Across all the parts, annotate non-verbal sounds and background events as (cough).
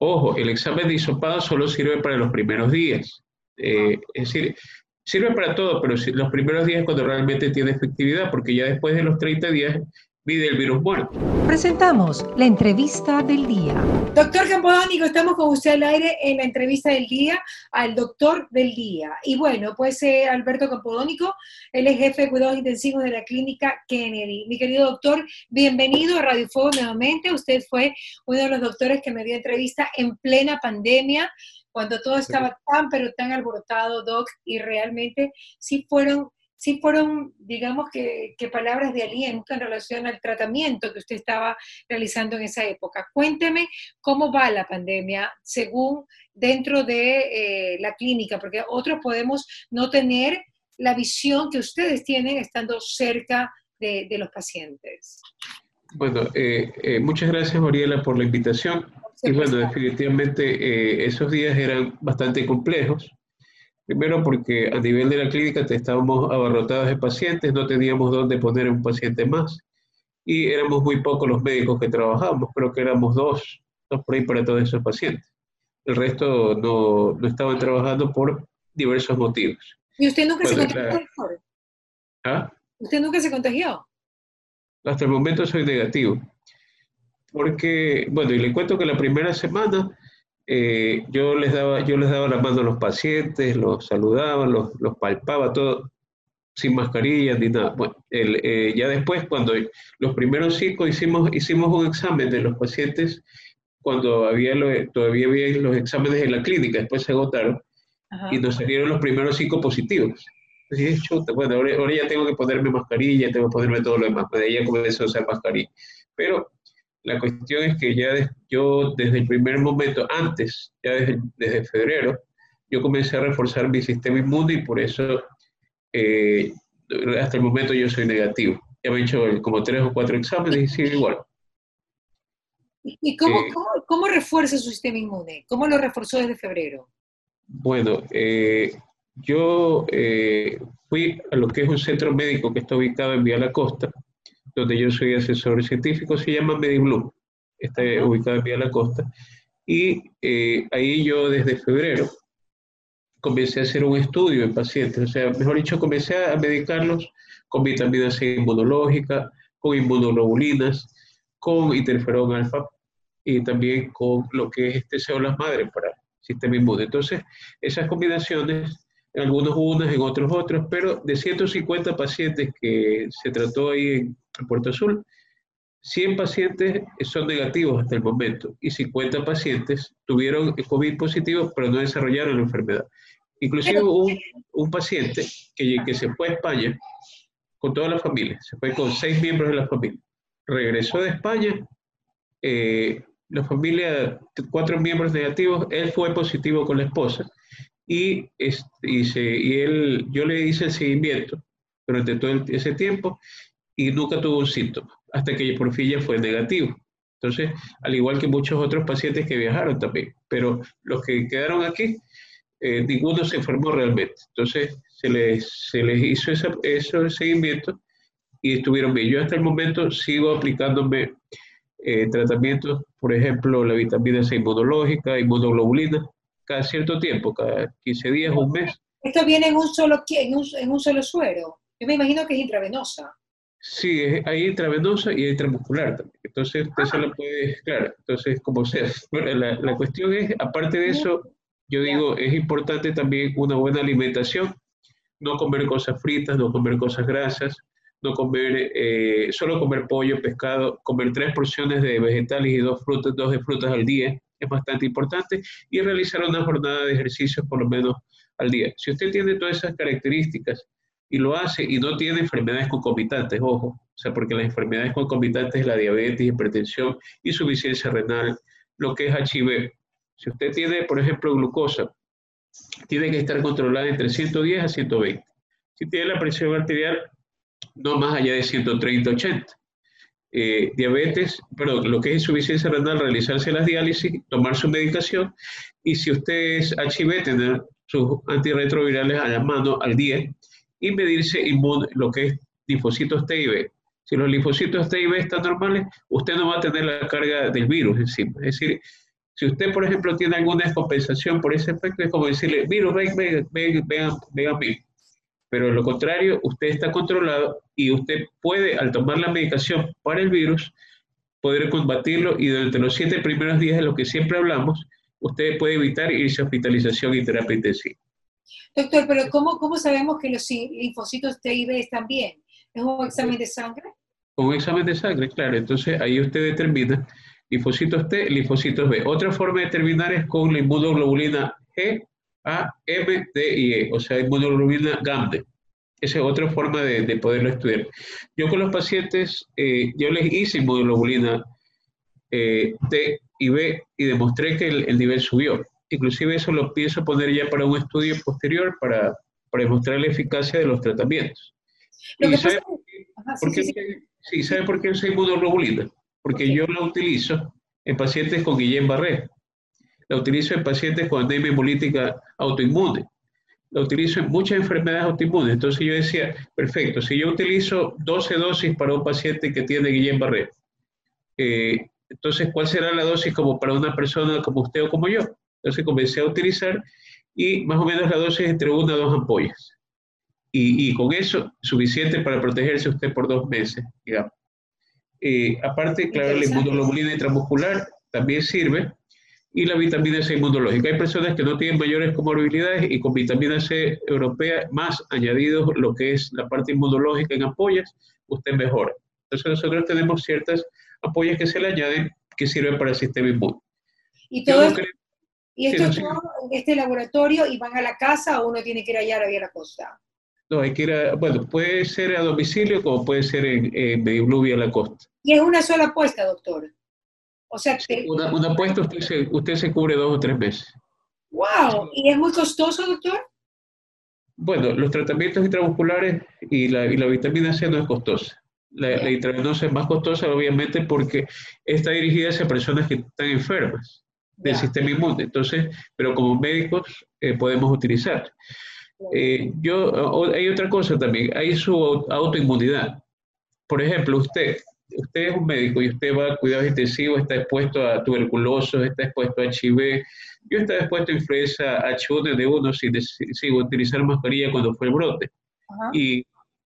Ojo, el examen de hisopado solo sirve para los primeros días. Eh, es decir, sirve para todo, pero los primeros días es cuando realmente tiene efectividad, porque ya después de los 30 días el virus muerto. Presentamos la entrevista del día. Doctor Campodónico, estamos con usted al aire en la entrevista del día al doctor del día. Y bueno, pues eh, Alberto Campodónico, él es jefe de cuidados intensivos de la clínica Kennedy. Mi querido doctor, bienvenido a Radio Fuego nuevamente. Usted fue uno de los doctores que me dio entrevista en plena pandemia cuando todo estaba tan, pero tan alborotado, Doc, y realmente sí fueron sí fueron, digamos que, palabras de aliento en relación al tratamiento que usted estaba realizando en esa época. Cuénteme cómo va la pandemia según dentro de eh, la clínica, porque otros podemos no tener la visión que ustedes tienen estando cerca de, los pacientes. Bueno, eh, eh, muchas gracias, Oriela, por la invitación. Y bueno, definitivamente esos días eran bastante complejos Primero porque a nivel de la clínica estábamos abarrotados de pacientes, no teníamos dónde poner un paciente más y éramos muy pocos los médicos que trabajábamos, creo que éramos dos, dos por ahí para todos esos pacientes. El resto no, no estaban trabajando por diversos motivos. ¿Y usted nunca se contagió? ¿Ah? ¿Usted nunca se contagió? Hasta el momento soy negativo. Porque, bueno, y le cuento que la primera semana eh, yo, les daba, yo les daba la mano a los pacientes, los saludaba, los, los palpaba, todo sin mascarilla ni nada. Bueno, eh, ya después, cuando los primeros cinco hicimos, hicimos un examen de los pacientes, cuando había todavía había los exámenes en la clínica, después se agotaron, y nos salieron los primeros cinco positivos. Entonces, chuta, bueno, ahora, ahora, ya tengo que ponerme mascarilla, tengo que ponerme todo lo demás. De ahí ya comencé a usar mascarilla. Pero la cuestión es que ya yo desde el primer momento, antes, ya desde, febrero, yo comencé a reforzar mi sistema inmune y por eso eh, hasta el momento yo soy negativo. Ya me he hecho como tres o cuatro exámenes y sigue igual. ¿Y cómo, eh, cómo, refuerza su sistema inmune? ¿Cómo lo reforzó desde febrero? Bueno, eh, yo fui a lo que es un centro médico que está ubicado en Vía La Costa, donde yo soy asesor científico, se llama MediBlue, está ubicado en Vía La Costa, y eh, ahí yo desde febrero comencé a hacer un estudio en pacientes, o sea, mejor dicho, comencé a medicarlos con vitamina C inmunológica, con inmunoglobulinas, con interferón alfa y también con lo que es este células madre para el sistema inmune. Entonces, esas combinaciones en algunos unas, en otros otros, pero de 150 pacientes que se trató ahí en, Puerto Azul, 100 pacientes son negativos hasta el momento y 50 pacientes tuvieron COVID positivo pero no desarrollaron la enfermedad. Inclusive un, un paciente que, que se fue a España con toda la familia, se fue con seis miembros de la familia. Regresó de España, eh, la familia, cuatro miembros negativos, él fue positivo con la esposa y, él, yo le hice el seguimiento durante todo ese tiempo y nunca tuvo un síntoma, hasta que por fin ya fue negativo. Entonces, al igual que muchos otros pacientes que viajaron también, pero los que quedaron aquí, eh, ninguno se enfermó realmente. Entonces, se les, se les hizo ese, ese seguimiento y estuvieron bien. Yo hasta el momento sigo aplicándome eh, tratamientos, por ejemplo, la vitamina C inmunológica, inmunoglobulina, cada cierto tiempo, cada 15 días, un mes. ¿Esto viene en un solo, en un, en un solo suero? Yo me imagino que es intravenosa. Sí, hay intravenosa y intramuscular también. Entonces, usted se lo puede, claro, entonces, como sea. (laughs) la, la, cuestión es, aparte de eso, yo digo, es importante también una buena alimentación, no comer cosas fritas, no comer cosas grasas, no comer, eh, solo comer pollo, pescado, comer tres porciones de vegetales y dos frutas, dos de frutas al día, es bastante importante, y realizar una jornada de ejercicios por lo menos al día. Si usted tiene todas esas características y lo hace y no tiene enfermedades concomitantes, ojo, o sea, porque las enfermedades concomitantes es la diabetes, hipertensión, insuficiencia renal, lo que es HIV. Si usted tiene, por ejemplo, glucosa, tiene que estar controlada entre 110 a 120. Si tiene la presión arterial, no más allá de 130, 80. Eh, diabetes, perdón, lo que es insuficiencia renal, realizarse las diálisis, tomar su medicación y si usted es HIV, tener sus antirretrovirales a la mano al día y medirse lo que es linfocitos T y B. Si los linfocitos T y B están normales, usted no va a tener la carga del virus encima. Es decir, Si usted, por ejemplo, tiene alguna descompensación por ese efecto, es como decirle, virus, ven, ven, ven, ven, ven a mí. Pero lo contrario, usted está controlado y usted puede, al tomar la medicación para el virus, poder combatirlo y durante los siete primeros días de lo que siempre hablamos, usted puede evitar irse a hospitalización y terapia intensiva. Doctor, pero ¿cómo, cómo sabemos que los linfocitos T y B están bien? ¿Es un examen de sangre? Un examen de sangre, claro. Entonces ahí usted determina linfocitos T, linfocitos B. Otra forma de determinar es con la inmunoglobulina G, A, M, D y E, o sea, inmunoglobulina GAMDE. Esa es otra forma de, de poderlo estudiar. Yo con los pacientes, eh, yo les hice inmunoglobulina eh, T y B y demostré que el, el, nivel subió. Inclusive eso lo pienso poner ya para un estudio posterior para, para demostrar la eficacia de los tratamientos. Lo ¿Y sabe, pasa- Ajá, por qué, sí, sí. sí, ¿sabe por qué inmunoglobulina? Porque yo la utilizo en pacientes con Guillain-Barré. La utilizo en pacientes con anemia hemolítica autoinmune. La utilizo en muchas enfermedades autoinmunes. Entonces yo decía, perfecto, si yo utilizo 12 dosis para un paciente que tiene Guillain-Barré, eh, entonces, ¿cuál será la dosis como para una persona como usted o como yo? Entonces comencé a utilizar y más o menos la dosis entre una o dos ampollas. Y, y con eso, suficiente para protegerse usted por dos meses, digamos. Eh, aparte, claro, la inmunoglobulina intramuscular también sirve y la vitamina C inmunológica. Hay personas que no tienen mayores comorbilidades y con vitamina C europea más añadido lo que es la parte inmunológica en ampollas, usted mejora. Entonces nosotros tenemos ciertas ampollas que se le añaden que sirven para el sistema inmune. Y todo esto, creo- y esto es todo en este laboratorio y van a la casa o uno tiene que ir allá a la Costa. no, hay que ir a, bueno, puede ser a domicilio como puede ser en, en Mediblue la costa. Y es una sola apuesta, doctor. O sea, Una, una apuesta usted se, usted se cubre dos o tres meses. wow. ¿Y es muy costoso, doctor? Bueno, los tratamientos intramusculares y la, y la vitamina C no es costosa. La, la intravenosa es más costosa, obviamente, porque está dirigida hacia personas que están enfermas del sistema inmune. Entonces, pero como médicos eh, podemos utilizar. Eh, yo, hay otra cosa también, hay su au- autoinmunidad. Por ejemplo, usted, usted es un médico y usted va a cuidados intensivos, está expuesto a tuberculosis, está expuesto a HIV, yo estaba expuesto a influenza H1N1 sin, sin utilizar mascarilla cuando fue el brote. Ajá. Y,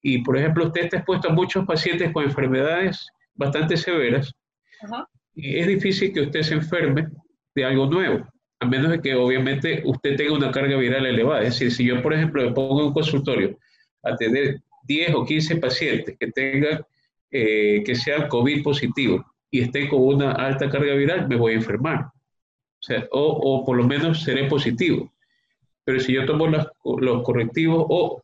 y, por ejemplo, usted está expuesto a muchos pacientes con enfermedades bastante severas Ajá. y es difícil que usted se enferme de algo nuevo, a menos de que obviamente usted tenga una carga viral elevada. Es decir, si yo, por ejemplo, me pongo en un consultorio a tener 10 o 15 pacientes que tengan, eh, que sean COVID positivos y estén con una alta carga viral, me voy a enfermar. O, sea, o, por lo menos seré positivo. Pero si yo tomo los correctivos o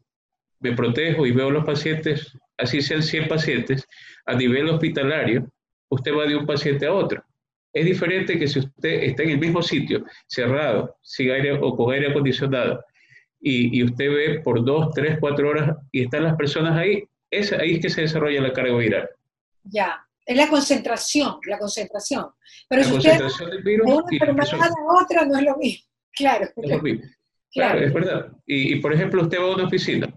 me protejo y veo los pacientes, así sean 100 pacientes, a nivel hospitalario, usted va de un paciente a otro. Es diferente que si usted está en el mismo sitio, cerrado, sin aire o con aire acondicionado, y, y usted ve por dos, tres, cuatro horas y están las personas ahí, es ahí es que se desarrolla la carga viral. Ya. Es la concentración, la concentración. Pero La si usted concentración del virus de una enfermedad a otra no es lo mismo. (laughs) Claro, es lo mismo. claro. Claro, es verdad. Y, y, por ejemplo, usted va a una oficina.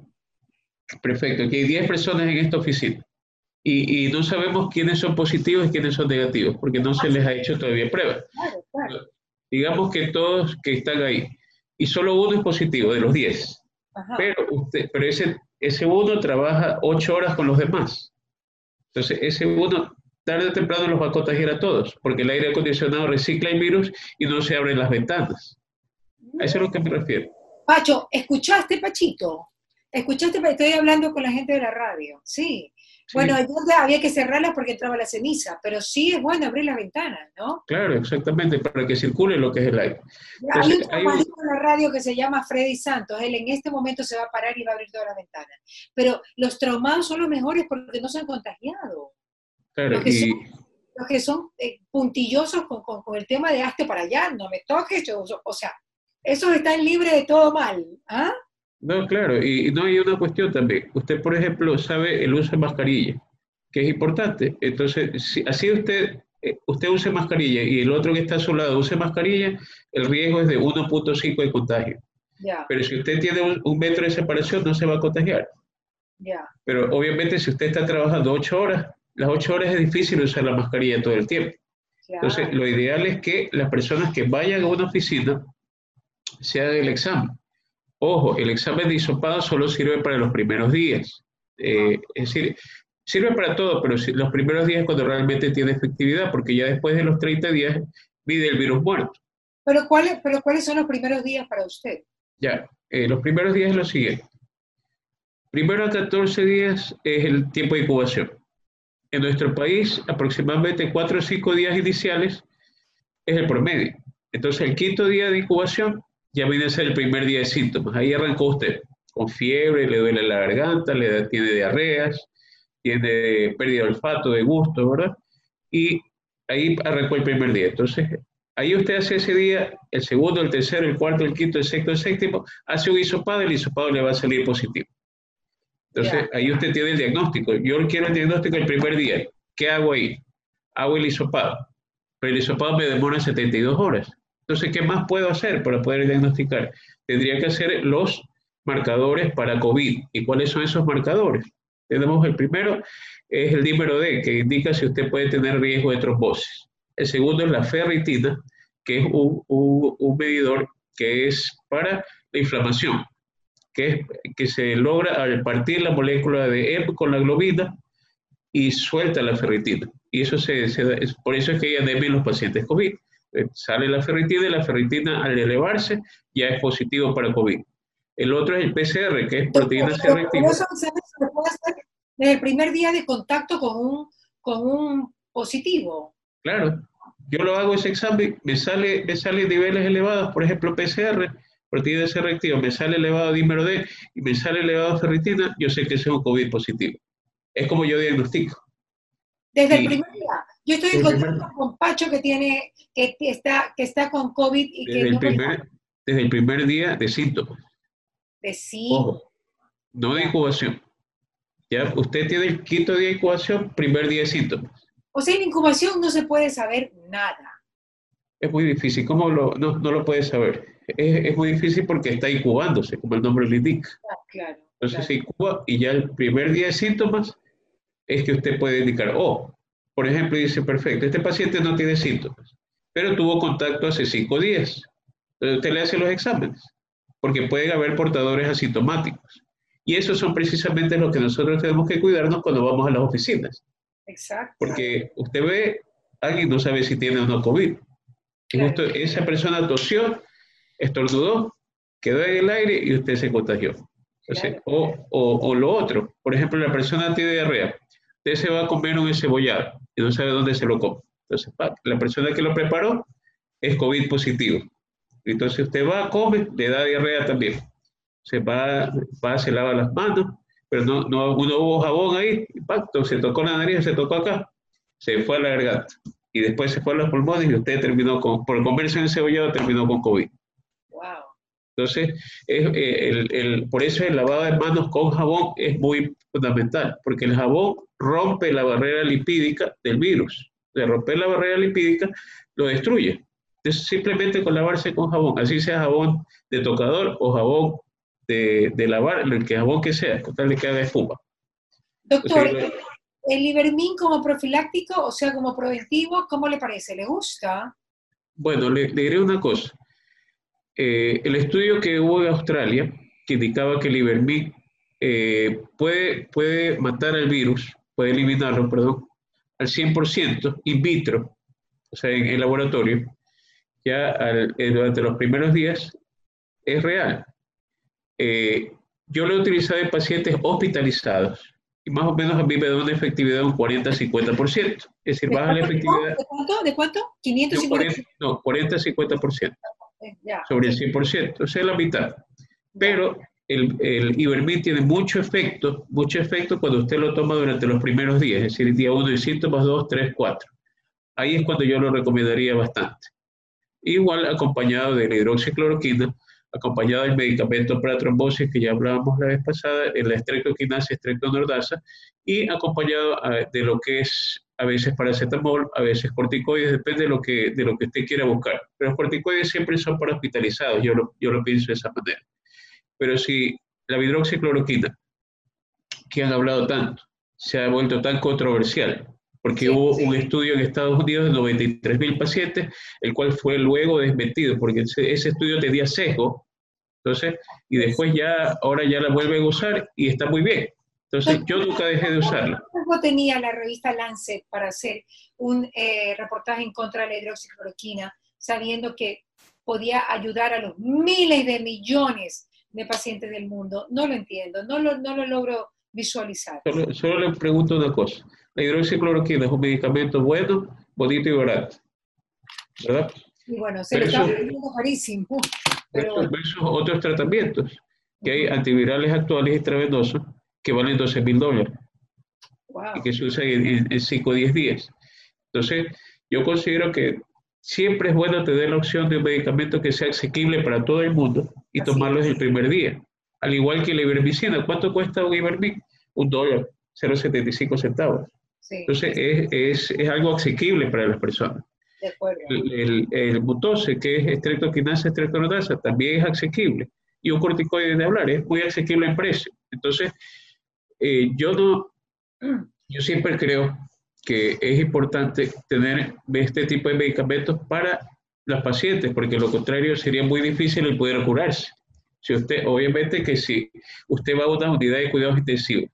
Perfecto, aquí hay 10 personas en esta oficina. Y, y no sabemos quiénes son positivos y quiénes son negativos, porque no se les ha hecho todavía prueba. Claro, claro. Digamos que todos que están ahí, y solo uno es positivo de los 10. Ajá. Pero, usted, pero ese, ese uno trabaja 8 horas con los demás. Entonces, ese uno tarde o temprano los va a contagiar a todos, porque el aire acondicionado recicla el virus y no se abren las ventanas. A eso es a lo que me refiero. Pacho, ¿escuchaste, Pachito? ¿Escuchaste? Estoy hablando con la gente de la radio. Sí. Bueno, ya había que cerrarlas porque entraba la ceniza, pero sí es bueno abrir las ventanas, ¿no? Claro, exactamente, para que circule lo que es el aire. hay un Entonces, hay en la radio que se llama Freddy Santos. Él en este momento se va a parar y va a abrir todas las ventanas. Pero los traumados son los mejores porque no se han contagiado. Claro, Lo que y Los que son eh, puntillosos con, con- con el tema de hazte para allá, no me toques, yo- o sea, esos están libres de todo mal. ¿Ah? No, claro, y, y no hay una cuestión también. Usted, por ejemplo, sabe el uso de mascarilla, que es importante. Entonces, si así usted, eh, usted use mascarilla y el otro que está a su lado use mascarilla, el riesgo es de 1.5 de contagio. Pero si usted tiene un, un metro de separación, no se va a contagiar. Pero obviamente si usted está trabajando ocho horas, las ocho horas es difícil usar la mascarilla todo el tiempo. Entonces, lo ideal es que las personas que vayan a una oficina se hagan el examen. Ojo, el examen de hisopado solo sirve para los primeros días. Eh, es decir, sirve para todo, pero los primeros días es cuando realmente tiene efectividad, porque ya después de los 30 días vive el virus muerto. ¿Pero cuáles, pero ¿cuáles son los primeros días para usted? Ya, eh, los primeros días es lo siguiente. Primero a 14 días es el tiempo de incubación. En nuestro país, aproximadamente 4 o 5 días iniciales es el promedio. Entonces, el quinto día de incubación ya viene a ser el primer día de síntomas. Ahí arrancó usted con fiebre, le duele la garganta, le tiene diarreas, tiene pérdida de olfato, de gusto, ¿verdad? Y ahí arrancó el primer día. Entonces, ahí usted hace ese día, el segundo, el tercero, el cuarto, el quinto, el sexto, el séptimo, hace un hisopado y el hisopado le va a salir positivo. Entonces, ahí usted tiene el diagnóstico. Yo quiero el diagnóstico el primer día. ¿Qué hago ahí? Hago el hisopado. Pero el hisopado me demora 72 horas. Entonces, ¿qué más puedo hacer para poder diagnosticar? Tendría que hacer los marcadores para COVID. ¿Y cuáles son esos marcadores? Tenemos el primero, es el dímero D, que indica si usted puede tener riesgo de trombosis. El segundo es la ferritina, que es un, un medidor que es para la inflamación que, que se logra al partir la molécula de EPO con la globina y suelta la ferritina. Y eso se, es, por eso es que hay anemia en los pacientes COVID. Eh, sale la ferritina y la ferritina al elevarse ya es positivo para COVID. El otro es el PCR, que es proteína C reactiva. Eso se puede hacer desde el primer día de contacto con un, con un positivo. Claro, yo lo hago ese examen, me sale, me sale niveles elevados, por ejemplo PCR, proteína C reactiva, me sale elevado dímero D y me sale elevado ferritina, yo sé que es un COVID positivo. Es como yo diagnostico. Desde el primer día. Yo estoy en contacto con Pacho que tiene, que está, que está con COVID y desde que el no primer, Desde el primer día de síntomas. De sí. Ojo, no de incubación. Ya usted tiene el quinto día de incubación, primer día de síntomas. O sea, en incubación no se puede saber nada. Es muy difícil. ¿Cómo lo, no, no lo puede saber? Es, es, muy difícil porque está incubándose, como el nombre lo indica. Ah, claro, Entonces claro. se incuba y ya el primer día de síntomas es que usted puede indicar, oh, por ejemplo, dice, perfecto, este paciente no tiene síntomas, pero tuvo contacto hace cinco días. Entonces usted le hace los exámenes, porque pueden haber portadores asintomáticos. Y esos son precisamente los que nosotros tenemos que cuidarnos cuando vamos a las oficinas. Exacto. Porque usted ve, alguien no sabe si tiene o no COVID. Y justo esa persona tosió, estornudó, quedó en el aire y usted se contagió. Entonces, o, o, o, lo otro, por ejemplo, la persona tiene diarrea, usted se va a comer un encebollado y no sabe dónde se lo come. Entonces, la persona que lo preparó es COVID positivo. Entonces usted va, come, le da diarrea también. Se va, se lava las manos, pero no, no, no hubo jabón ahí, impacto, se tocó la nariz, se tocó acá, se fue a la garganta y después se fue a los pulmones y usted terminó con, por comerse un encebollado, terminó con COVID. Entonces, es, eh, el, el, por eso el lavado de manos con jabón es muy fundamental, porque el jabón rompe la barrera lipídica del virus. De romper la barrera lipídica, lo destruye. Entonces, simplemente con lavarse con jabón, así sea jabón de tocador o jabón de, de lavar, el que jabón que sea, con tal de que haga espuma. Doctor, Entonces, ¿el Ibermin como profiláctico, o sea, como preventivo, cómo le parece? ¿Le gusta? Bueno, le, le diré una cosa. Eh, el estudio que hubo en Australia, que indicaba que el Ibermin eh, puede, puede matar al virus, puede eliminarlo, perdón, al 100% in vitro, o sea, en el laboratorio, ya al, eh, durante los primeros días, es real. Eh, yo lo he utilizado en pacientes hospitalizados y más o menos a mí me da una efectividad de un 40-50%. Es decir, baja la efectividad. ¿De cuánto? ¿De cuánto? 550. 40, no, 40-50% ya. sobre el 100%, o sea, la mitad. Pero el, el tiene mucho efecto, mucho efecto cuando usted lo toma durante los primeros días, es decir, día 1 de síntomas, 2, 3, 4. Ahí es cuando yo lo recomendaría bastante. Igual acompañado de la hidroxicloroquina, acompañado del medicamento para trombosis que ya hablábamos la vez pasada, la estreptoquinasa, estreptonordasa, y acompañado de lo que es a veces paracetamol, a veces corticoides, depende de lo que, de lo que usted quiera buscar. Pero los corticoides siempre son para hospitalizados, yo lo, yo lo pienso de esa manera. Pero si la hidroxicloroquina, que han hablado tanto, se ha vuelto tan controversial, porque hubo un estudio en Estados Unidos de 93 mil pacientes, el cual fue luego desmentido, porque ese, estudio tenía sesgo, entonces, y después ya, ahora ya la vuelven a usar y está muy bien. Entonces, yo nunca dejé de usarla. ¿Cómo tenía la revista Lancet para hacer un eh, reportaje en contra de la hidroxicloroquina, sabiendo que podía ayudar a los miles de millones de pacientes del mundo? No lo entiendo, no lo, no lo logro visualizar. Solo, le pregunto una cosa. La hidroxicloroquina es un medicamento bueno, bonito y barato. ¿Verdad? Y bueno, se le está vendiendo carísimo. Pero... Versus otros tratamientos, que hay antivirales actuales intravenosos que valen 12 mil dólares. Y que se usan en, 5 o 10 días. Entonces, yo considero que siempre es bueno tener la opción de un medicamento que sea asequible para todo el mundo y tomarlo desde el primer día. Al igual que la ivermectina. ¿Cuánto cuesta un ivermic? Un dólar, 0,75 centavos. Entonces, es, es, algo asequible para las personas. De acuerdo. El, el, mutose, que es estreptoquinasa, estreptonodasa, también es asequible. Y un corticoide de hablar, es muy asequible en precio. Entonces, eh, yo no, yo siempre creo que es importante tener este tipo de medicamentos para las pacientes, porque lo contrario sería muy difícil el poder curarse. Si usted, obviamente que si usted va a una unidad de cuidados intensivos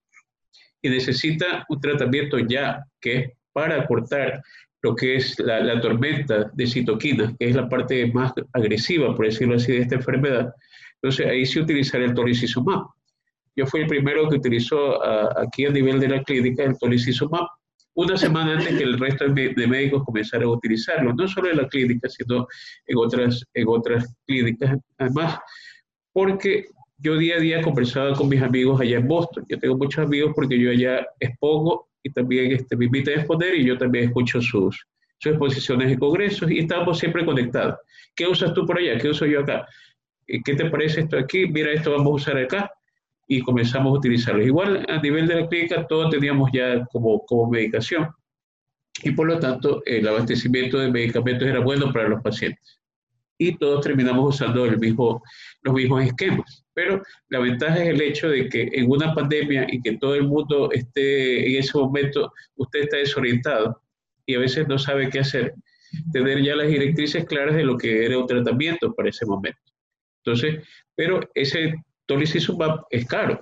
y necesita un tratamiento ya, que es para cortar lo que es la, tormenta de citoquinas, que es la parte más agresiva, por decirlo así, de esta enfermedad, entonces ahí sí utilizar el tolicizumab. Yo fui el primero que utilizó aquí a nivel de la clínica el tolicizumab una semana antes que el resto de, médicos comenzaran a utilizarlo, no solo en la clínica, sino en otras, en otras clínicas. Además, porque yo día a día conversaba con mis amigos allá en Boston. Yo tengo muchos amigos porque yo allá expongo y también este, me invitan a exponer y yo también escucho sus, sus exposiciones en congresos y estamos siempre conectados. ¿Qué usas tú por allá? ¿Qué uso yo acá? ¿Qué te parece esto aquí? Mira, esto vamos a usar acá y comenzamos a utilizarlos. Igual a nivel de la clínica todo teníamos ya como, como medicación y por lo tanto el abastecimiento de medicamentos era bueno para los pacientes. Y todos terminamos usando el mismo, los mismos esquemas. Pero la ventaja es el hecho de que en una pandemia y que todo el mundo esté en ese momento, usted está desorientado y a veces no sabe qué hacer, tener ya las directrices claras de lo que era un tratamiento para ese momento. Entonces, pero ese Tolicizumab es caro.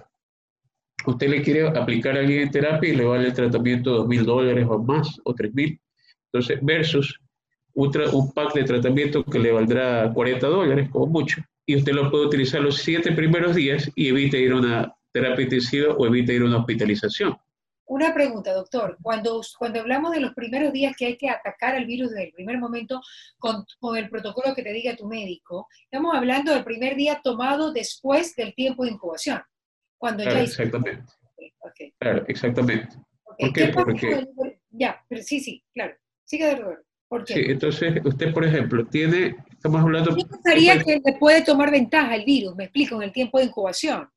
Usted le quiere aplicar a alguien en terapia y le vale el tratamiento dos mil dólares o más, o tres mil. Entonces, versus un, un pack de tratamiento que le valdrá 40 dólares, como mucho, y usted lo puede utilizar los siete primeros días y evita ir a una terapia intensiva o evita ir a una hospitalización. Una pregunta, doctor. Cuando, cuando hablamos de los primeros días que hay que atacar al virus desde el primer momento con, el protocolo que te diga tu médico, estamos hablando del primer día tomado después del tiempo de incubación. Cuando ya exactamente. Claro, exactamente. ¿Por qué? Porque... Ya, pero sí, sí, claro. Sigue de ¿Por qué? Sí, entonces usted, por ejemplo, tiene, estamos hablando... Yo pensaría que le puede tomar ventaja el virus, me explico, en el tiempo de incubación.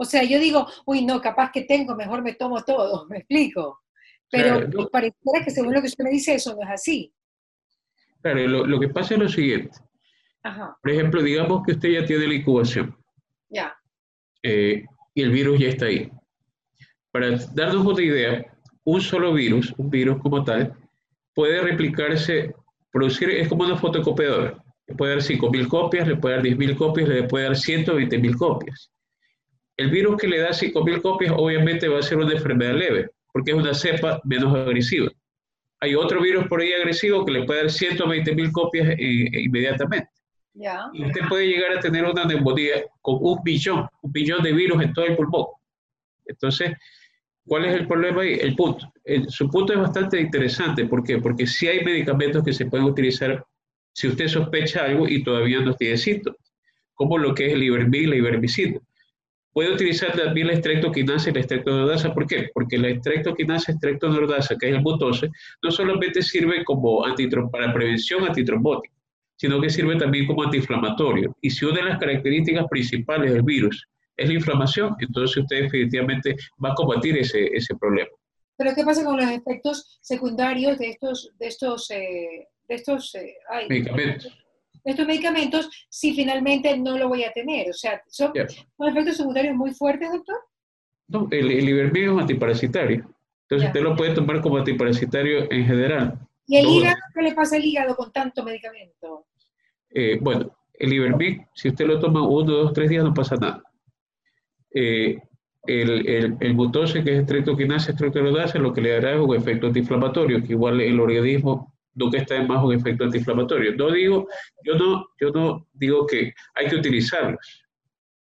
O sea, yo digo, uy, no, capaz que tengo, mejor me tomo todo, (laughs) me explico. Pero pareciera que según lo que usted me dice, eso no es así. Claro, lo, que pasa es lo siguiente. Por ejemplo, digamos que usted ya tiene la incubación. Ya. Eh, y el virus ya está ahí. Para darnos una idea, un solo virus, un virus como tal, puede replicarse, producir, es como una fotocopiadora. Le puede dar 5.000 copias, le puede dar 10.000 copias, le puede dar 120.000 copias. El virus que le da 5.000 copias obviamente va a ser una enfermedad leve, porque es una cepa menos agresiva. Hay otro virus por ahí agresivo que le puede dar 120.000 copias eh, inmediatamente. Y usted puede llegar a tener una neumonía con un billón, un billón de virus en todo el pulmón. Entonces, ¿cuál es el problema ahí? El punto. su punto es bastante interesante. ¿Por qué? Porque si hay medicamentos que se pueden utilizar si usted sospecha algo y todavía no tiene síntomas, como lo que es el ivermectina y la ivermectina. Puede utilizar también la estreptoquinasa y la estreptonordasa. ¿Por qué? Porque la estreptoquinasa y estreptonordasa, que es el mutose, no solamente sirve como para prevención antitrombótica, sino que sirve también como antiinflamatorio. Y si una de las características principales del virus es la inflamación, entonces usted definitivamente va a combatir ese, ese problema. Pero ¿qué pasa con los efectos secundarios de estos, de estos, eh, de estos eh, medicamentos? Estos medicamentos si finalmente no lo voy a tener? O sea, ¿son, efectos secundarios muy fuertes, doctor? No, el, el es antiparasitario. Entonces usted lo puede tomar como antiparasitario en general. ¿Y el hígado? ¿Qué le pasa al hígado con tanto medicamento? Eh, bueno, el Ibermic, si usted lo toma uno, dos, tres días, no pasa nada. Eh, el, el, el mutose, que es estreptoquinasa, estreptorodasa, lo que le dará es un efecto antiinflamatorio, que igual el organismo nunca está en más un efecto antiinflamatorio. No digo, yo no, yo no digo que hay que utilizarlos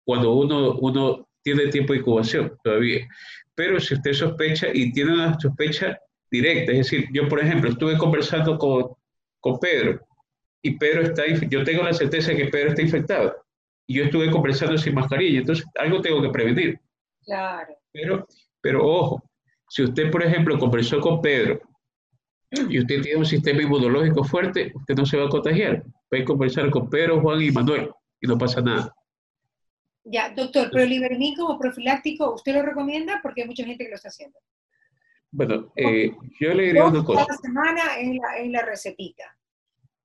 cuando uno, uno tiene tiempo de incubación todavía. Pero si usted sospecha y tiene una sospecha directa, es decir, yo por ejemplo estuve conversando con, con Pedro y Pedro está, yo tengo la certeza de que Pedro está infectado y yo estuve conversando sin mascarilla, entonces algo tengo que prevenir. Claro. Pero, pero ojo, si usted, por ejemplo, conversó con Pedro y usted tiene un sistema inmunológico fuerte, usted no se va a contagiar. Puede conversar con Pedro, Juan y Manuel y no pasa nada. Ya, doctor, pero el Ibermin como profiláctico, ¿usted lo recomienda? Porque hay mucha gente que lo está haciendo. Bueno, eh, yo le diría una cosa. Cada semana en la, en la recetita.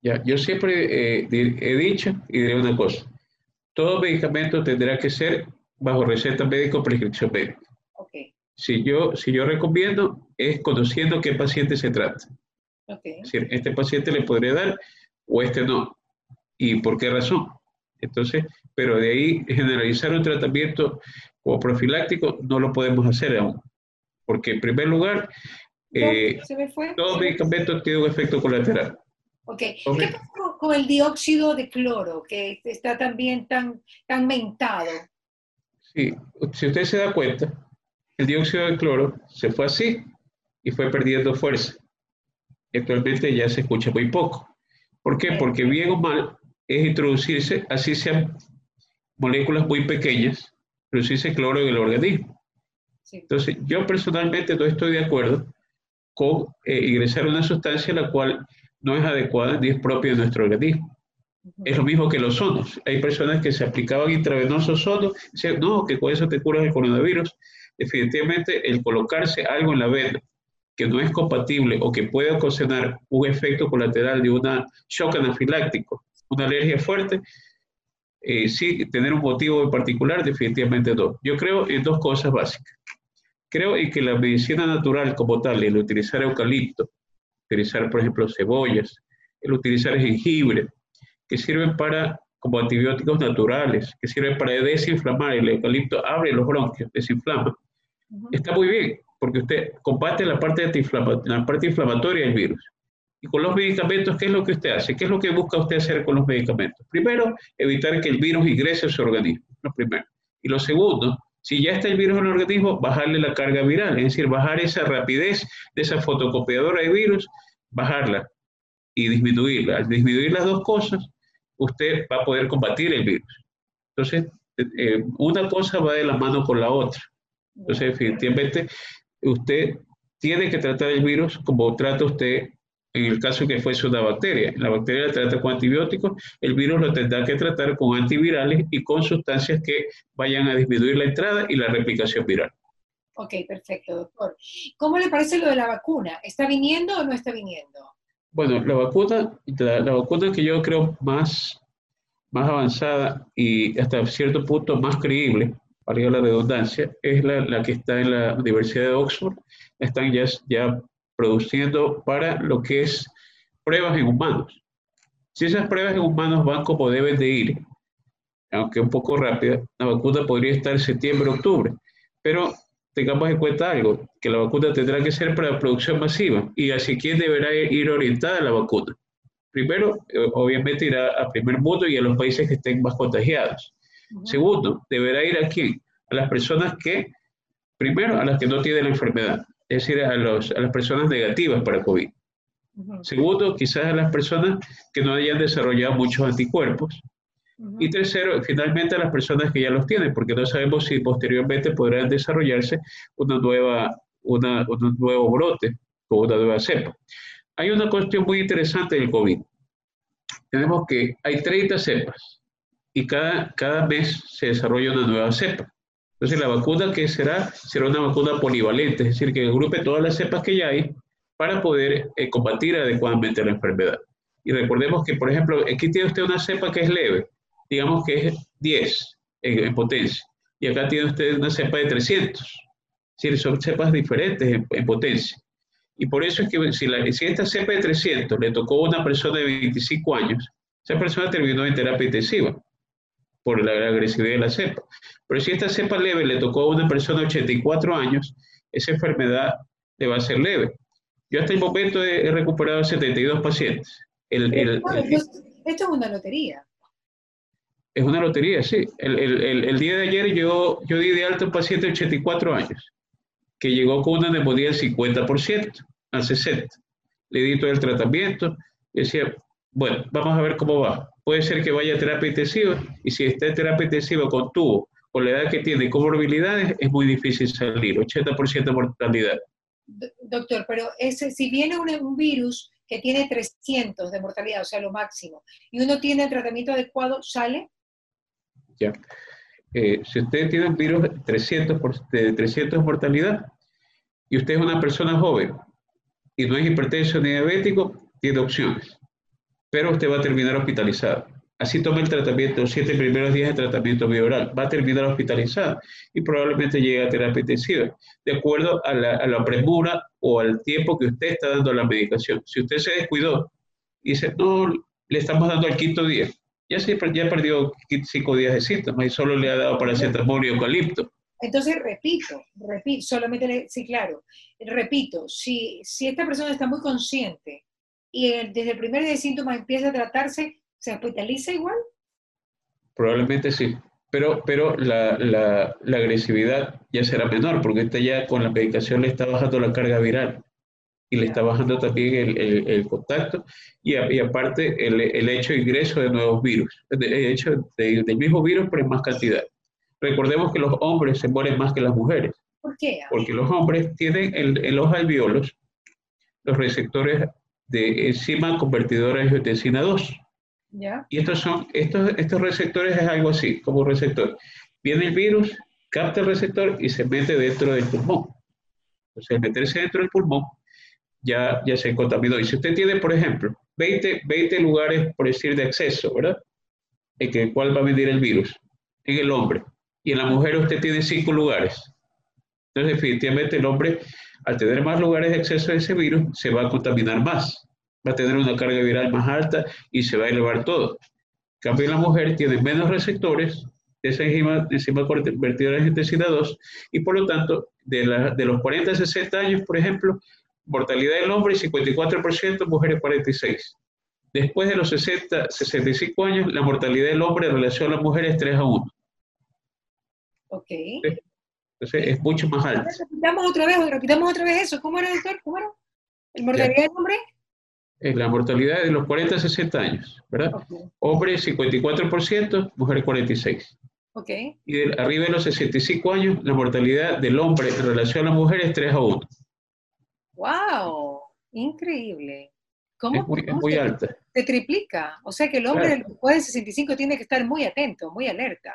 Ya, yo siempre eh, he dicho y diré una cosa. Todo medicamento tendrá que ser bajo receta médica o prescripción médica. Si yo, si yo recomiendo, es conociendo qué paciente se trata. Okay. Es decir, este paciente le podría dar o este no. ¿Y por qué razón? Entonces, pero de ahí (laughs) generalizar un tratamiento como profiláctico no lo podemos hacer aún. Porque en primer lugar, eh, todo medicamento tiene un efecto colateral. Ok. ¿Qué pasa con el dióxido de cloro, que está también tan, tan mentado? Sí, si usted se da cuenta, el dióxido de cloro se fue así y fue perdiendo fuerza. Actualmente ya se escucha muy poco. ¿Por qué? Porque bien o mal es introducirse, así sean moléculas muy pequeñas, introducirse cloro en el organismo. Sí. Entonces, yo personalmente no estoy de acuerdo con eh, ingresar una sustancia la cual no es adecuada ni es propia de nuestro organismo. Es lo mismo que los sonos. Hay personas que se aplicaban intravenosos sonos y decían, no, que con eso te curas el coronavirus. Definitivamente, el colocarse algo en la vena que no es compatible o que puede ocasionar un efecto colateral de una shock anafiláctico, una alergia fuerte, eh, sí, tener un motivo en particular, definitivamente no. Yo creo en dos cosas básicas. Creo en que la medicina natural como tal, el utilizar eucalipto, utilizar, por ejemplo, cebollas, el utilizar jengibre, que sirven para como antibióticos naturales, que sirven para desinflamar. El eucalipto abre los bronquios, desinflama. Está muy bien, porque usted combate la parte, la parte inflamatoria del virus. Y con los medicamentos, ¿qué es lo que usted hace? ¿Qué es lo que busca usted hacer con los medicamentos? Primero, evitar que el virus ingrese a su organismo, lo primero. Y lo segundo, si ya está el virus en el organismo, bajarle la carga viral, es decir, bajar esa rapidez de esa fotocopiadora de virus, bajarla y disminuirla. Al disminuir las dos cosas, usted va a poder combatir el virus. Entonces, eh, una cosa va de la mano con la otra. Entonces, definitivamente, usted tiene que tratar el virus como trata usted en el caso que fuese una bacteria. La bacteria la trata con antibióticos, el virus lo tendrá que tratar con antivirales y con sustancias que vayan a disminuir la entrada y la replicación viral. Ok, perfecto, doctor. ¿Cómo le parece lo de la vacuna? ¿Está viniendo o no está viniendo? Bueno, la vacuna, la, la vacuna que yo creo más, más avanzada y hasta cierto punto más creíble, valga la redundancia, es la, la que está en la Universidad de Oxford. Están ya, ya produciendo para lo que es pruebas en humanos. Si esas pruebas en humanos van como deben de ir, aunque un poco rápida, la vacuna podría estar en septiembre, octubre, pero tengamos en cuenta algo, que la vacuna tendrá que ser para producción masiva y hacia quién deberá ir orientada la vacuna. Primero, obviamente irá a primer mundo y a los países que estén más contagiados. Segundo, deberá ir a quién? A las personas que, primero, a las que no tienen la enfermedad es decir, a, los, a las personas negativas para COVID. Segundo, quizás a las personas que no hayan desarrollado muchos anticuerpos. Y tercero, finalmente a las personas que ya los tienen, porque no sabemos si posteriormente podrán desarrollarse una nueva, una, un nuevo brote o una nueva cepa. Hay una cuestión muy interesante del COVID. Tenemos que hay 30 cepas y cada, cada mes se desarrolla una nueva cepa. Entonces la vacuna que será, será una vacuna polivalente, es decir, que agrupe todas las cepas que ya hay para poder eh, combatir adecuadamente la enfermedad. Y recordemos que, por ejemplo, aquí tiene usted una cepa que es leve, digamos que es 10 en, en potencia, y acá tiene usted una cepa de 300. Si son cepas diferentes en, potencia. Y por eso es que si, la, si esta cepa de 300 le tocó a una persona de 25 años, esa persona terminó en terapia intensiva por la agresividad de la cepa. Pero si esta cepa leve le tocó a una persona de 84 años, esa enfermedad le va a ser leve. Yo hasta el momento he, recuperado 72 pacientes. El, esto es una lotería. Es una lotería, sí. El, día de ayer yo, yo di de alta un paciente de 84 años que llegó con una neumonía del 50% al 60%. Le di todo el tratamiento y decía, bueno, vamos a ver cómo va. Puede ser que vaya a terapia intensiva y si está en terapia intensiva con tubo, con la edad que tiene comorbilidades, es muy difícil salir, 80% de mortalidad. Doctor, pero ese, si viene un, virus que tiene 300 de mortalidad, o sea, lo máximo, y uno tiene el tratamiento adecuado, ¿sale? Ya. Eh, si usted tiene un virus 300 de 300 de mortalidad y usted es una persona joven y no es hipertenso ni diabético, tiene opciones pero usted va a terminar hospitalizado. Así toma el tratamiento, los siete primeros días de tratamiento bioral, va a terminar hospitalizado y probablemente llegue a terapia intensiva, de acuerdo a la, premura o al tiempo que usted está dando la medicación. Si usted se descuidó y dice, no, le estamos dando el quinto día, ya, se, ya perdió cinco días de síntomas y solo le ha dado paracetamol y eucalipto. Entonces, repito, repito, solamente, sí, claro, repito, si, si esta persona está muy consciente y desde el primer día de síntomas empieza a tratarse, ¿se hospitaliza igual? Probablemente sí, pero, pero la, la, la agresividad ya será menor, porque esta ya con la medicación le está bajando la carga viral y le está bajando también el, el, el contacto y, y aparte el, el, hecho de ingreso de nuevos virus, el hecho de, del mismo virus pero en más cantidad. Recordemos que los hombres se mueren más que las mujeres. ¿Por qué? Porque los hombres tienen en, los alveolos los receptores de enzima convertidora de angiotensina 2. ¿Ya? Y estos, son, estos, estos receptores es algo así, como un receptor. Viene el virus, capta el receptor y se mete dentro del pulmón. Entonces, al meterse dentro del pulmón, ya, ya se contaminó. Y si usted tiene, por ejemplo, 20, 20 lugares, por decir, de acceso, ¿verdad? ¿En que, cuál va a venir el virus? En el hombre. Y en la mujer usted tiene 5 lugares. Entonces, definitivamente el hombre al tener más lugares de acceso a ese virus, se va a contaminar más, va a tener una carga viral más alta y se va a elevar todo. En cambio, la mujer tiene menos receptores de esa enzima, enzima convertidora de intensidad 2 y por lo tanto, de, de los 40 a 60 años, por ejemplo, mortalidad del hombre 54%, mujeres 46%. Después de los 60, 65 años, la mortalidad del hombre en relación a las mujeres es 3 a 1. Ok. Entonces es mucho más alto. Repitamos otra vez, repitamos otra vez eso. ¿Cómo era, doctor? ¿Cómo era? ¿La mortalidad del hombre? Es la mortalidad de los 40 a 60 años, ¿verdad? Hombre 54%, mujer 46%. Okay. Y de, arriba de los 65 años, la mortalidad del hombre en relación a la mujer es 3 a 1. ¡Wow! Increíble. ¿Cómo, es muy, es muy alta. Se triplica. O sea que el hombre después de 65 tiene que estar muy atento, muy alerta.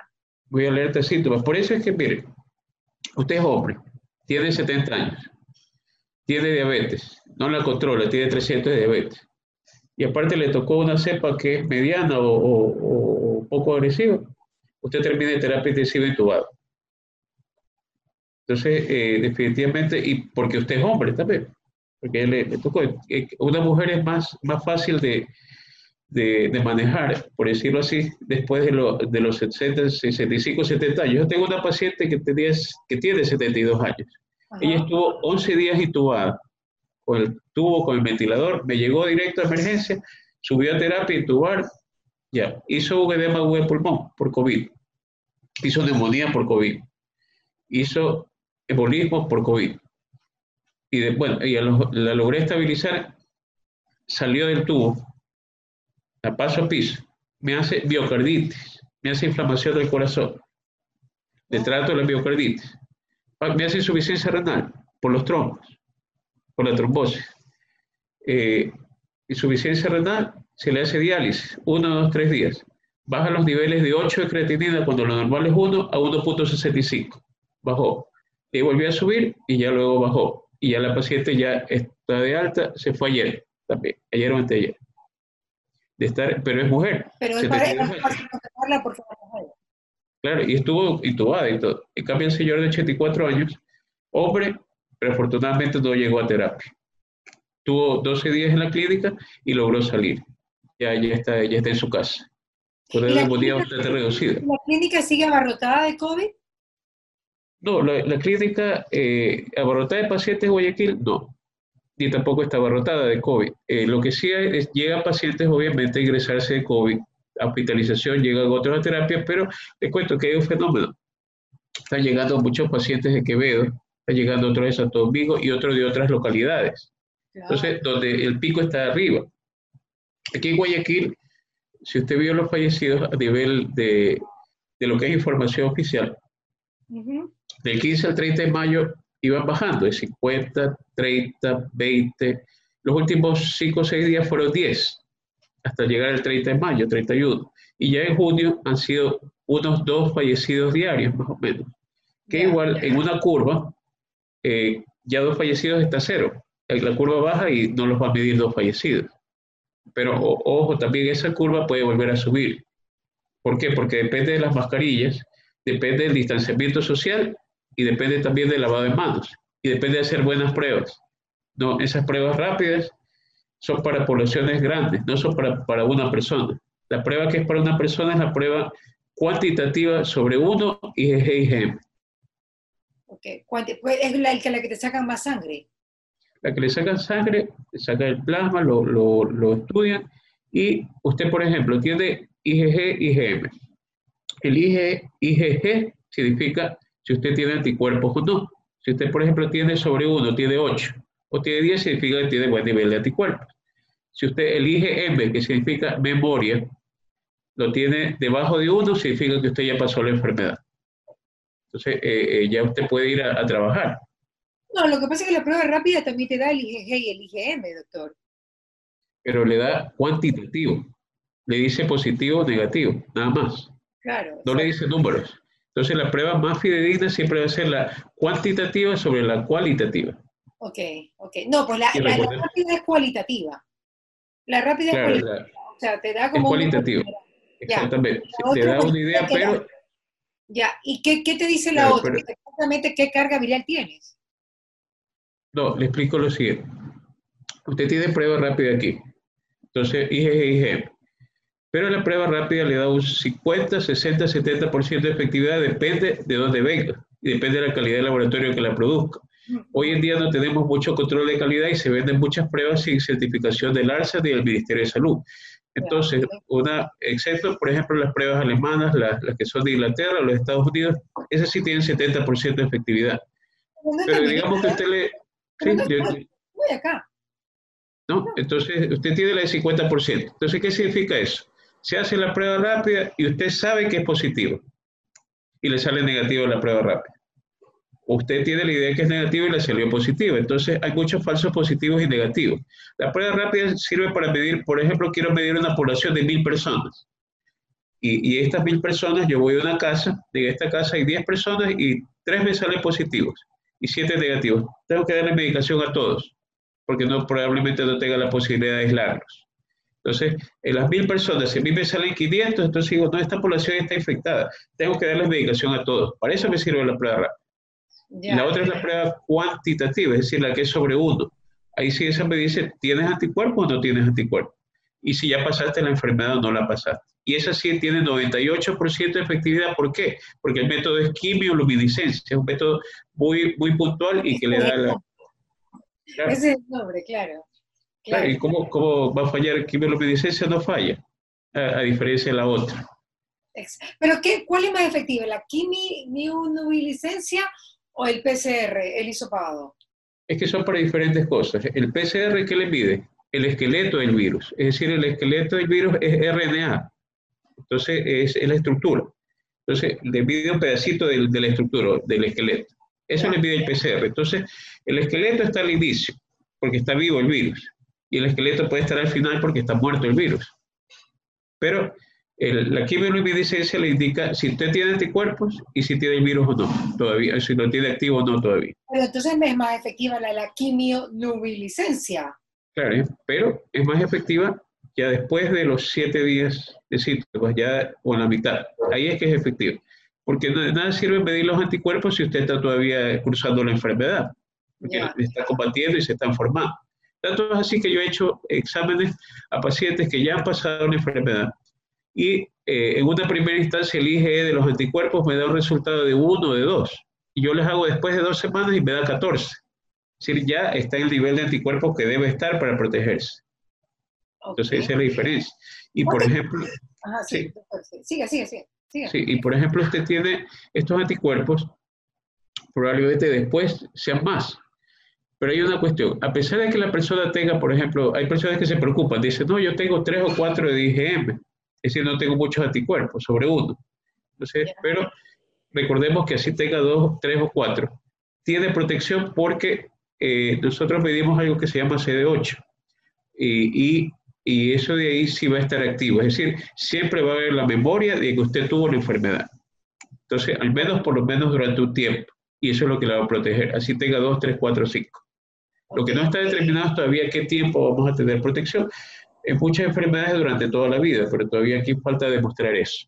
Muy alerta síntomas. Por eso es que, mire, Usted es hombre, tiene 70 años, tiene diabetes, no la controla, tiene 300 de diabetes. Y aparte le tocó una cepa que es mediana o, poco agresiva. Usted termina en terapia intensiva intubado. Entonces, eh, definitivamente, y porque usted es hombre también, porque le, tocó, eh, una mujer es más, más fácil de, de, manejar, por decirlo así, después de, de, los 60, 65, 70 años. Yo tengo una paciente que, tenía, que tiene 72 años. Ella estuvo 11 días intubada con el tubo, con el ventilador, me llegó directo a emergencia, subió a terapia, intubar, ya, hizo un edema de pulmón por COVID, hizo neumonía por COVID, hizo embolismo por COVID. Y de, bueno, y la logré estabilizar, salió del tubo, la paso a piso, me hace biocarditis, me hace inflamación del corazón, le trato la biocarditis, me hace insuficiencia renal por los trombos, por la trombosis. Eh, insuficiencia renal, se le hace diálisis, uno, dos, tres días. Baja los niveles de 8 de creatinina cuando lo normal es 1 a 1.65. Bajó. Y volvió a subir y ya luego bajó. Y ya la paciente ya está de alta, se fue ayer también, ayer o anteayer estar, pero es mujer. Pero es para, para porque es mujer. Claro, y estuvo y todo. En cambio, el señor de 84 años Hombre, pero afortunadamente no llegó a terapia. Tuvo 12 días en la clínica y logró salir. Ya, ya, está, ya está en su casa. Con neumonía bastante reducida. ¿La clínica sigue abarrotada de COVID? No, la, clínica eh, abarrotada de pacientes de Guayaquil, no. Ni tampoco está abarrotada de COVID. Eh, lo que sí es, llegan pacientes, obviamente, a ingresarse de COVID, a hospitalización, llegan otros a terapia, pero les cuento que hay un fenómeno. Están llegando muchos pacientes de Quevedo, están llegando otros de Santo Domingo y otros de otras localidades. Entonces, donde el pico está arriba. Aquí en Guayaquil, si usted vio los fallecidos a nivel de, de lo que es información oficial, del 15 al 30 de mayo iban bajando de 50, 30, 20. Los últimos 5 o 6 días fueron 10, hasta llegar al 30 de mayo, 31. Y ya en junio han sido unos dos fallecidos diarios, más o menos. Que igual en una curva, eh, ya dos fallecidos está cero. La curva baja y no los va a medir dos fallecidos. Pero ojo, también esa curva puede volver a subir. ¿Por qué? Porque depende de las mascarillas, depende del distanciamiento social y depende también del lavado de manos y depende de hacer buenas pruebas. No, esas pruebas rápidas son para poblaciones grandes, no son para, para una persona. La prueba que es para una persona es la prueba cuantitativa sobre uno y IgM. Ok, pues, es la, la que te sacan más sangre. La que le sacan sangre, le sacan el plasma, lo, lo, lo estudian y usted, por ejemplo, tiene IgG, IgM. El IgG significa si usted tiene anticuerpos o no. Si usted, por ejemplo, tiene sobre 1, tiene 8 o tiene 10, significa que tiene buen nivel de anticuerpos. Si usted elige M, que significa memoria, lo tiene debajo de 1, significa que usted ya pasó la enfermedad. Entonces, eh, eh, ya usted puede ir a, trabajar. No, lo que pasa es que la prueba rápida también te da el IgG y el IgM, doctor. Pero le da cuantitativo. Le dice positivo o negativo, nada más. Claro. No le dice números. Entonces la prueba más fidedigna siempre va a ser la cuantitativa sobre la cualitativa. Ok, ok. No, pues la, rápida es cualitativa. La rápida es cualitativa. o sea, te da como... Es cualitativa. Exactamente. te da una idea, pero... Ya, ¿y qué, qué, te dice la otra? Exactamente qué carga viral tienes. No, le explico lo siguiente. Usted tiene prueba rápida aquí. Entonces, IgG. Pero la prueba rápida le da un 50, 60, 70% de efectividad, depende de dónde venga y depende de la calidad del laboratorio que la produzca. Hoy en día no tenemos mucho control de calidad y se venden muchas pruebas sin certificación del ARSA ni del Ministerio de Salud. Entonces, una, excepto, por ejemplo, las pruebas alemanas, las, las que son de Inglaterra o los Estados Unidos, esas sí tienen 70% de efectividad. Pero digamos que usted le... Sí, voy acá. ¿No? Entonces, usted tiene la de 50%. Entonces, ¿qué significa eso? Se hace la prueba rápida y usted sabe que es positivo y le sale negativo la prueba rápida. Usted tiene la idea que es negativo y le salió positivo. Entonces hay muchos falsos positivos y negativos. La prueba rápida sirve para medir, por ejemplo, quiero medir una población de mil personas. Y, estas mil personas, yo voy a una casa, de esta casa hay diez personas y tres me salen positivos y siete negativos. Tengo que darle medicación a todos, porque no, probablemente no tenga la posibilidad de aislarlos. Entonces, en las mil personas, si a mí me salen 500, entonces digo, no, esta población está infectada. Tengo que darles medicación a todos. Para eso me sirve la prueba rápida. la otra es la prueba cuantitativa, es decir, la que es sobre uno. Ahí sí esa me dice, ¿tienes anticuerpos o no tienes anticuerpos? Y si ya pasaste la enfermedad o no la pasaste. Y esa sí tiene 98% de efectividad. ¿Por qué? Porque el método es quimioluminiscencia, es un método muy, muy puntual y que le da la... Ese es el nombre, claro. ¿Y cómo, cómo, va a fallar quimioluminiscencia? No falla, a, diferencia de la otra. ¿Pero qué, cuál es más efectiva, la quimioluminiscencia o el PCR, el hisopado? Es que son para diferentes cosas. El PCR, ¿qué le mide? El esqueleto del virus. Es decir, el esqueleto del virus es RNA. Entonces, es, la estructura. Entonces, le mide un pedacito de, la estructura, del esqueleto. Eso le mide el PCR. Entonces, el esqueleto está al inicio, porque está vivo el virus y el esqueleto puede estar al final porque está muerto el virus. Pero el, la quimioluminiscencia le indica si usted tiene anticuerpos y si tiene el virus o no, todavía, si lo tiene activo o no todavía. Pero entonces es más efectiva la, la quimioluminiscencia. Claro, pero es más efectiva ya después de los siete días de síntomas, ya o en la mitad. Ahí es que es efectiva. porque de nada sirve medir los anticuerpos si usted está todavía cruzando la enfermedad, porque está combatiendo y se están formando. Tanto es así que yo he hecho exámenes a pacientes que ya han pasado la enfermedad y eh, en una primera instancia el IgE de los anticuerpos me da un resultado de 1 o de 2. Y yo les hago después de dos semanas y me da 14. Es decir, ya está el nivel de anticuerpos que debe estar para protegerse. Entonces, esa es la diferencia. Y por ejemplo... Ajá, sí, Sigue, sigue, sigue, Sí, y por ejemplo, usted tiene estos anticuerpos, probablemente después sean más. Pero hay una cuestión, a pesar de que la persona tenga, por ejemplo, hay personas que se preocupan, dicen, no, yo tengo tres o cuatro de IgM, es decir, no tengo muchos anticuerpos, sobre uno. Entonces, pero recordemos que así tenga dos, tres o cuatro, tiene protección porque eh, nosotros medimos algo que se llama CD8 y, y, eso de ahí sí va a estar activo, es decir, siempre va a haber la memoria de que usted tuvo la enfermedad. Entonces, al menos por lo menos durante un tiempo, y eso es lo que la va a proteger, así tenga dos, tres, cuatro, cinco. Lo que no está determinado es todavía qué tiempo vamos a tener protección. En muchas enfermedades durante toda la vida, pero todavía aquí falta demostrar eso.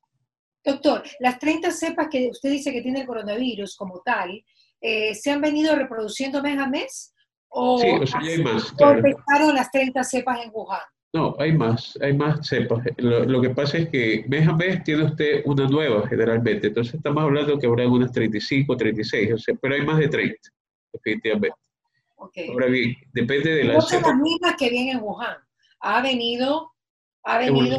Doctor, las 30 cepas que usted dice que tiene el coronavirus como tal, eh, ¿se han venido reproduciendo mes a mes? ¿O sí, o sea, ya hay más. Claro. las 30 cepas en Wuhan? No, hay más, hay más cepas. Lo, que pasa es que mes a mes tiene usted una nueva generalmente. Entonces estamos hablando que habrá unas 35, 36, o sea, pero hay más de 30, definitivamente. Ahora bien, depende de las cepas. las mismas que vienen en Wuhan. Ha venido, ha venido.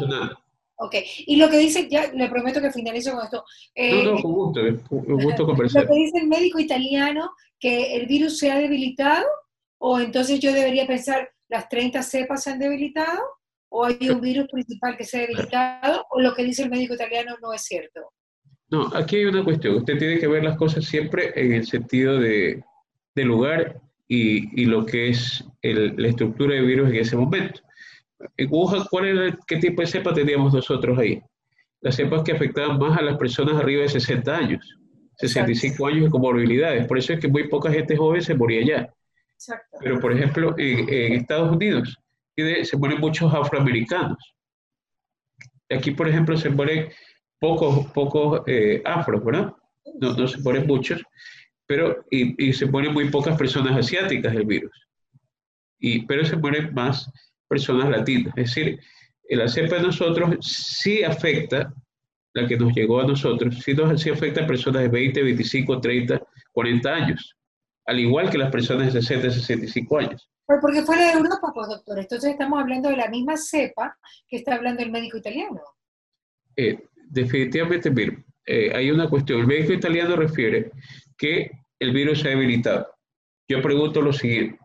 Ok, y lo que dice, ya le prometo que finalizo con esto. Eh, no, no, con gusto, con gusto conversar. (laughs) Lo que dice el médico italiano, que el virus se ha debilitado, o entonces yo debería pensar, las 30 cepas se han debilitado, o hay un virus principal que se ha debilitado, o lo que dice el médico italiano no es cierto. No, aquí hay una cuestión. Usted tiene que ver las cosas siempre en el sentido de, de lugar y, y, lo que es el, la estructura de virus en ese momento. En Wuhan, ¿cuál era, ¿qué tipo de cepa teníamos nosotros ahí? Las cepas que afectaban más a las personas arriba de 60 años, 65 años de comorbilidades. Por eso es que muy poca gente joven se moría allá. Pero, por ejemplo, en, Estados Unidos se mueren muchos afroamericanos. Aquí, por ejemplo, se mueren pocos, pocos eh, afros, ¿verdad? No, no, se mueren muchos, pero y, y, se mueren muy pocas personas asiáticas del virus. Y, pero se mueren más personas latinas. Es decir, la cepa de nosotros sí afecta, la que nos llegó a nosotros, sí, nos, sí afecta a personas de 20, 25, 30, 40 años, al igual que las personas de 60, 65 años. Pero porque fuera de Europa, pues doctor, entonces estamos hablando de la misma cepa que está hablando el médico italiano. Eh, definitivamente, mire, eh, hay una cuestión. El médico italiano refiere que el virus se ha debilitado. Yo pregunto lo siguiente.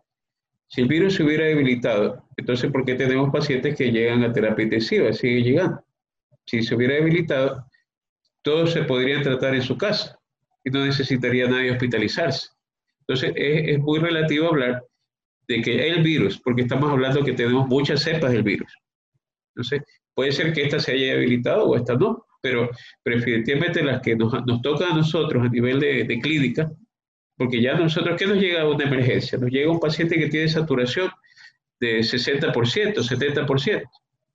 Si el virus se hubiera debilitado, entonces ¿por qué tenemos pacientes que llegan a terapia intensiva? Sigue llegando. Si se hubiera debilitado, todos se podrían tratar en su casa y no necesitaría nadie hospitalizarse. Entonces es, muy relativo hablar de que el virus, porque estamos hablando que tenemos muchas cepas del virus. Entonces, puede ser que esta se haya debilitado o esta no, pero, definitivamente las que nos, nos tocan a nosotros a nivel de, de clínica, porque ya nosotros, ¿qué nos llega a una emergencia? Nos llega un paciente que tiene saturación de 60%, 70%,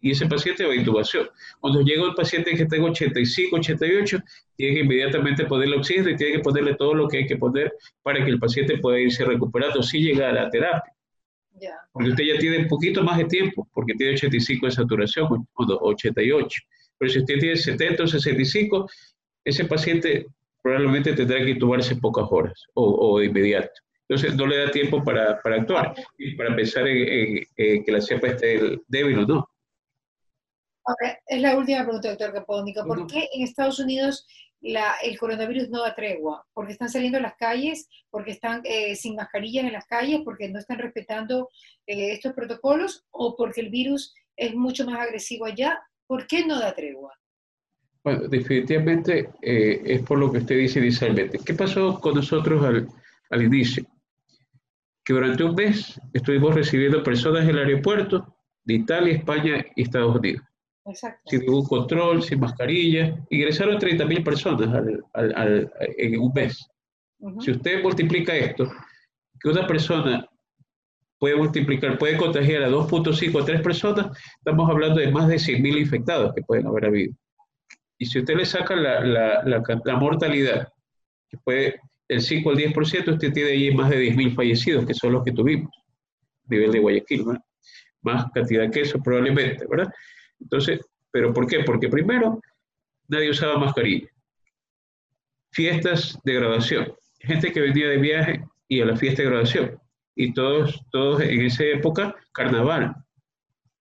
y ese paciente va a intubación. Cuando llega un paciente que tenga 85, 88, tiene que inmediatamente ponerle oxígeno y tiene que ponerle todo lo que hay que poner para que el paciente pueda irse recuperando si llega a la terapia. Porque usted ya tiene un poquito más de tiempo, porque tiene 85 de saturación o 88. Pero si usted tiene 70 o 65, ese paciente probablemente tendrá que intubarse pocas horas o, de inmediato. Entonces no le da tiempo para, para actuar y para pensar en, que la cepa esté débil o no. Ahora, es la última pregunta, doctor Capónico. ¿Por qué en Estados Unidos la, el coronavirus no da tregua? ¿Porque están saliendo a las calles? ¿Porque están eh, sin mascarillas en las calles? ¿Porque no están respetando eh, estos protocolos? ¿O porque el virus es mucho más agresivo allá? ¿Por qué no da tregua? Bueno, definitivamente eh, es por lo que usted dice inicialmente. ¿Qué pasó con nosotros al, al inicio? Que durante un mes estuvimos recibiendo personas en el aeropuerto de Italia, España y Estados Unidos. Exacto. Sin ningún control, sin mascarilla. Ingresaron 30.000 personas al, al, en un mes. Si usted multiplica esto, que una persona puede multiplicar, puede contagiar a 2.5 o 3 personas, estamos hablando de más de 100.000 infectados que pueden haber habido. Y si usted le saca la, la, la, mortalidad, que puede el 5 al 10%, usted tiene ahí más de 10.000 fallecidos, que son los que tuvimos, a nivel de Guayaquil, más cantidad que eso probablemente, ¿verdad? Entonces, ¿pero por qué? Porque primero, nadie usaba mascarilla. Fiestas de graduación. Gente que venía de viaje y a la fiesta de graduación. Y todos, todos en esa época, carnaval.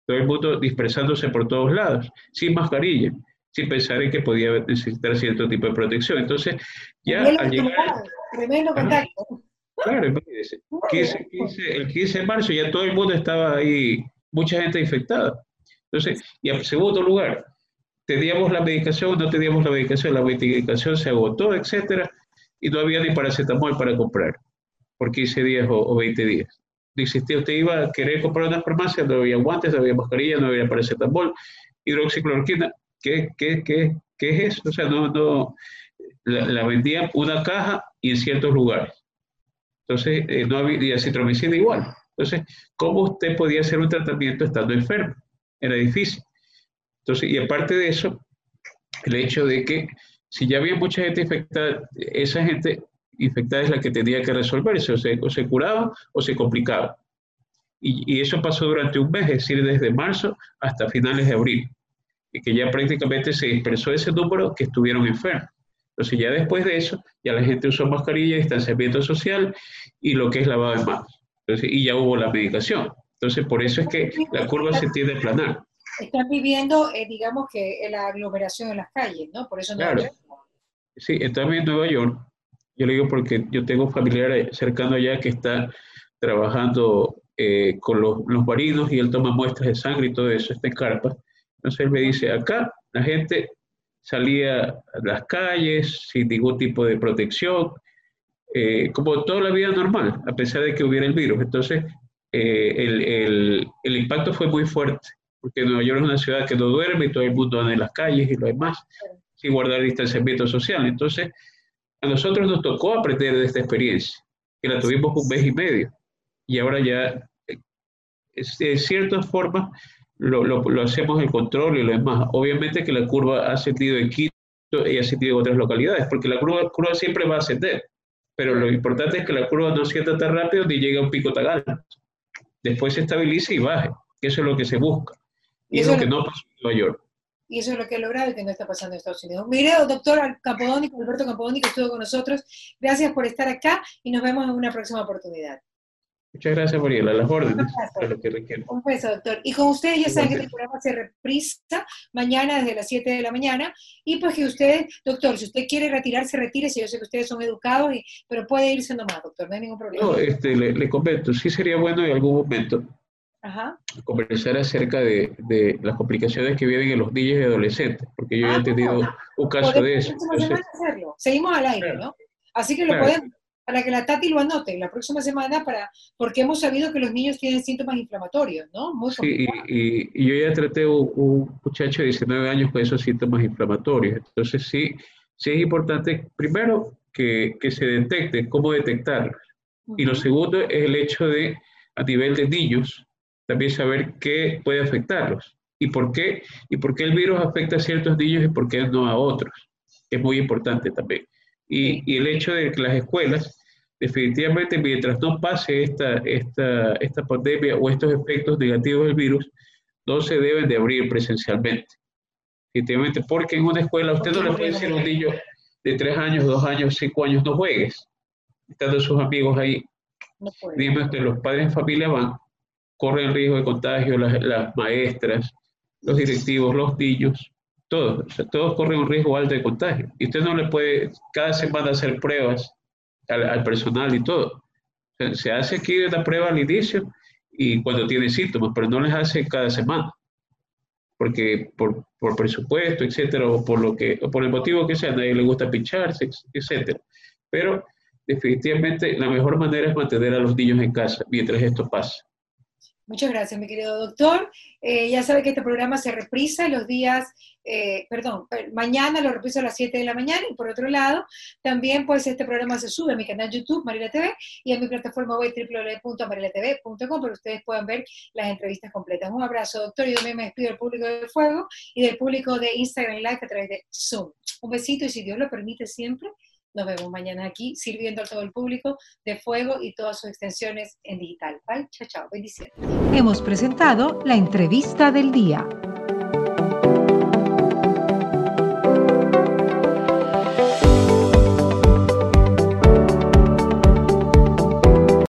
Todo el mundo dispersándose por todos lados, sin mascarilla, sin pensar en que podía necesitar cierto tipo de protección. Entonces, ya al llegar... Tremendo contacto. Claro, el 15 de marzo ya todo el mundo estaba ahí, mucha gente infectada. Entonces, y en segundo lugar, teníamos la medicación, no teníamos la medicación, la medicación se agotó, etcétera, y no había ni paracetamol para comprar por 15 días o, 20 días. Existía, usted iba a querer comprar una farmacia, no había guantes, no había mascarilla, no había paracetamol, hidroxicloroquina, ¿qué, qué, qué, qué es eso? O sea, no, no, la, vendían una caja y en ciertos lugares. Entonces, eh, no había citromicina igual. Entonces, ¿cómo usted podía hacer un tratamiento estando enfermo? Era difícil. Entonces, y aparte de eso, el hecho de que si ya había mucha gente infectada, esa gente infectada es la que tenía que resolverse, o se, o se curaba o se complicaba. Y, y, eso pasó durante un mes, es decir, desde marzo hasta finales de abril, y que ya prácticamente se dispersó ese número que estuvieron enfermos. Entonces ya después de eso, ya la gente usó mascarilla, distanciamiento social y lo que es lavado de manos. Entonces, y ya hubo la medicación. Entonces, por eso es que la curva se tiende a planar. Están viviendo, eh, digamos que la aglomeración en las calles, ¿no? Por eso no claro. Sí, están en Nueva York. Yo le digo porque yo tengo un familiar cercano allá que está trabajando eh, con los, los marinos y él toma muestras de sangre y todo eso, está en carpa. Entonces él me dice, acá la gente salía a las calles sin ningún tipo de protección, eh, como toda la vida normal, a pesar de que hubiera el virus. Entonces, eh, el, el, el, impacto fue muy fuerte, porque Nueva York es una ciudad que no duerme y todo el mundo anda en las calles y lo demás, sin guardar distanciamiento social. Entonces, a nosotros nos tocó aprender de esta experiencia, que la tuvimos un mes y medio, y ahora ya, eh, de cierta forma, lo, lo, lo, hacemos el control y lo demás. Obviamente que la curva ha ascendido en Quito y ha ascendido en otras localidades, porque la curva, curva siempre va a ascender, pero lo importante es que la curva no ascienda tan rápido ni llegue a un pico tan alto. Después se estabilice y baje, que eso es lo que se busca. Y, es lo que no pasó en Nueva York. Y eso es lo que ha logrado y que no está pasando en Estados Unidos. Mire, doctor Campodónico, Alberto Campodónico, estuvo con nosotros. Gracias por estar acá y nos vemos en una próxima oportunidad. Muchas gracias, Mariela. Las órdenes para lo que. Un beso, doctor. Y con ustedes ya saben que el programa se reprisa mañana desde las 7 de la mañana. Y pues que usted, doctor, si usted quiere retirarse, retírese. Yo sé que ustedes son educados, y, pero puede irse nomás, doctor. No hay ningún problema. No, este, le, le comento. Sí sería bueno en algún momento Ajá. conversar acerca de, de, las complicaciones que viven en los niños y adolescentes, porque yo ah, he tenido un caso de eso. Entonces, Seguimos al aire, ¿no? Así que lo pueden para que la Tati lo anote la próxima semana, para, porque hemos sabido que los niños tienen síntomas inflamatorios, ¿no? Muy sí, y, y, yo ya traté un, un, muchacho de 19 años con esos síntomas inflamatorios. Entonces, sí, sí es importante, primero, que, que se detecte, cómo detectarlos. Y lo segundo es el hecho de, a nivel de niños, también saber qué puede afectarlos y por qué, y por qué el virus afecta a ciertos niños y por qué no a otros. Es muy importante también. Y, el hecho de que las escuelas, definitivamente, mientras no pase esta, esta, esta pandemia o estos efectos negativos del virus, no se deben de abrir presencialmente. Definitivamente, porque en una escuela usted no le puede decir a un niño de tres años, dos años, cinco años, no juegues, estando sus amigos ahí. No Dime que los padres en familia van, corren riesgo de contagio, las, las maestras, los directivos, los niños, todos, todos corren un riesgo alto de contagio. Y usted no le puede cada semana hacer pruebas al, personal y todo. se hace aquí la prueba al inicio y cuando tiene síntomas, pero no les hace cada semana. Porque por, por presupuesto, etcétera, o por, lo que, o por el motivo que sea, a nadie le gusta pincharse, etcétera. Pero definitivamente la mejor manera es mantener a los niños en casa mientras esto pasa. Muchas gracias, mi querido doctor. Eh, ya sabe que este programa se reprisa los días, eh, perdón, eh, mañana lo reprisa a las 7 de la mañana y por otro lado, también pues este programa se sube a mi canal YouTube, Marila TV, y a mi plataforma web www.marilatv.com que ustedes puedan ver las entrevistas completas. Un abrazo, doctor, yo me despido del público de Fuego y del público de Instagram Live a través de Zoom. Un besito y si Dios lo permite siempre, nos vemos mañana aquí sirviendo a todo el público de fuego y todas sus extensiones en digital. Bye, chao, chao, bendiciones. Hemos presentado la entrevista del día.